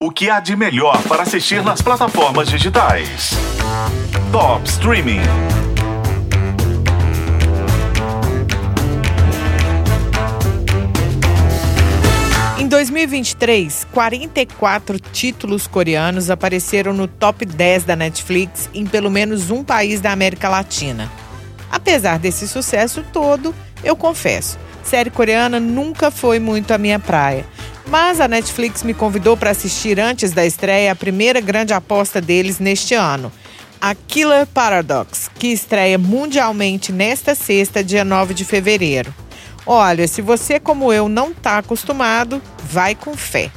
O que há de melhor para assistir nas plataformas digitais? Top Streaming. Em 2023, 44 títulos coreanos apareceram no top 10 da Netflix em pelo menos um país da América Latina. Apesar desse sucesso todo, eu confesso, série coreana nunca foi muito a minha praia. Mas a Netflix me convidou para assistir antes da estreia a primeira grande aposta deles neste ano, a Killer Paradox, que estreia mundialmente nesta sexta, dia 9 de fevereiro. Olha, se você, como eu, não está acostumado, vai com fé.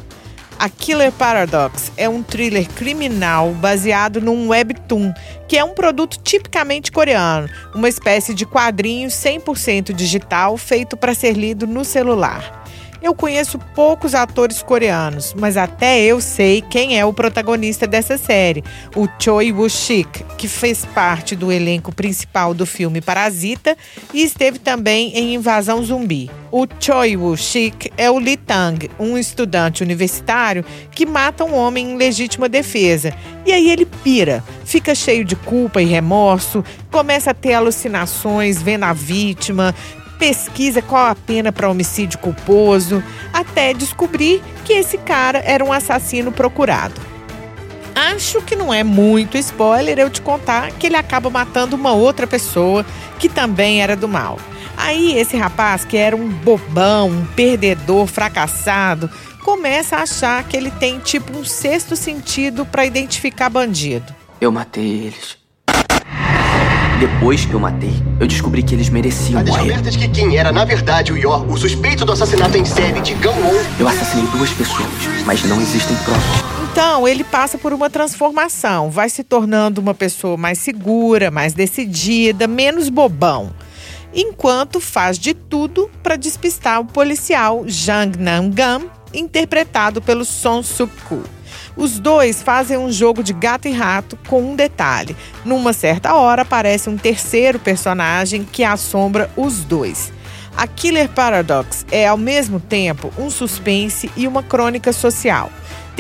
A Killer Paradox é um thriller criminal baseado num webtoon, que é um produto tipicamente coreano, uma espécie de quadrinho 100% digital feito para ser lido no celular. Eu conheço poucos atores coreanos, mas até eu sei quem é o protagonista dessa série, o Choi Woo-sik, que fez parte do elenco principal do filme Parasita e esteve também em Invasão Zumbi. O Choi Woo-sik é o Lee Tang, um estudante universitário que mata um homem em legítima defesa. E aí ele pira, fica cheio de culpa e remorso, começa a ter alucinações vendo a vítima, pesquisa qual a pena para homicídio culposo, até descobrir que esse cara era um assassino procurado. Acho que não é muito spoiler eu te contar que ele acaba matando uma outra pessoa que também era do mal. Aí esse rapaz, que era um bobão, um perdedor, fracassado, começa a achar que ele tem tipo um sexto sentido para identificar bandido. Eu matei eles. Depois que eu matei, eu descobri que eles mereciam A morrer. descoberta de que quem era, na verdade, o Yor, o suspeito do assassinato em série de Gangwon, Eu assassinei duas pessoas, mas não existem provas. Então, ele passa por uma transformação, vai se tornando uma pessoa mais segura, mais decidida, menos bobão. Enquanto faz de tudo para despistar o policial Jang Nam-gam, interpretado pelo Song Suk-koo. Os dois fazem um jogo de gato e rato com um detalhe. Numa certa hora aparece um terceiro personagem que assombra os dois. A Killer Paradox é ao mesmo tempo um suspense e uma crônica social.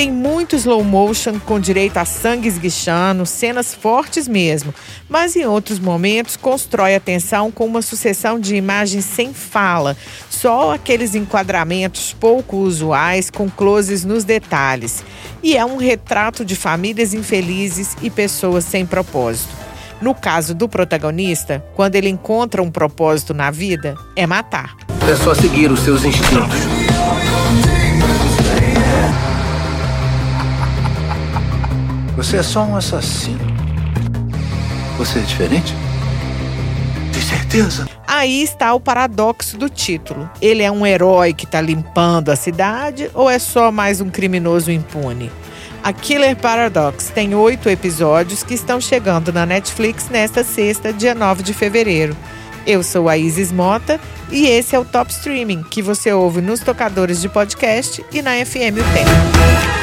Tem muito slow motion com direito a sangue esguichando, cenas fortes mesmo, mas em outros momentos constrói a tensão com uma sucessão de imagens sem fala, só aqueles enquadramentos pouco usuais com closes nos detalhes. E é um retrato de famílias infelizes e pessoas sem propósito. No caso do protagonista, quando ele encontra um propósito na vida, é matar. É só seguir os seus instintos. Você é só um assassino. Você é diferente? Tem certeza? Aí está o paradoxo do título. Ele é um herói que está limpando a cidade ou é só mais um criminoso impune? A Killer Paradox tem oito episódios que estão chegando na Netflix nesta sexta, dia 9 de fevereiro. Eu sou a Isis Mota e esse é o Top Streaming, que você ouve nos tocadores de podcast e na FM O Tempo.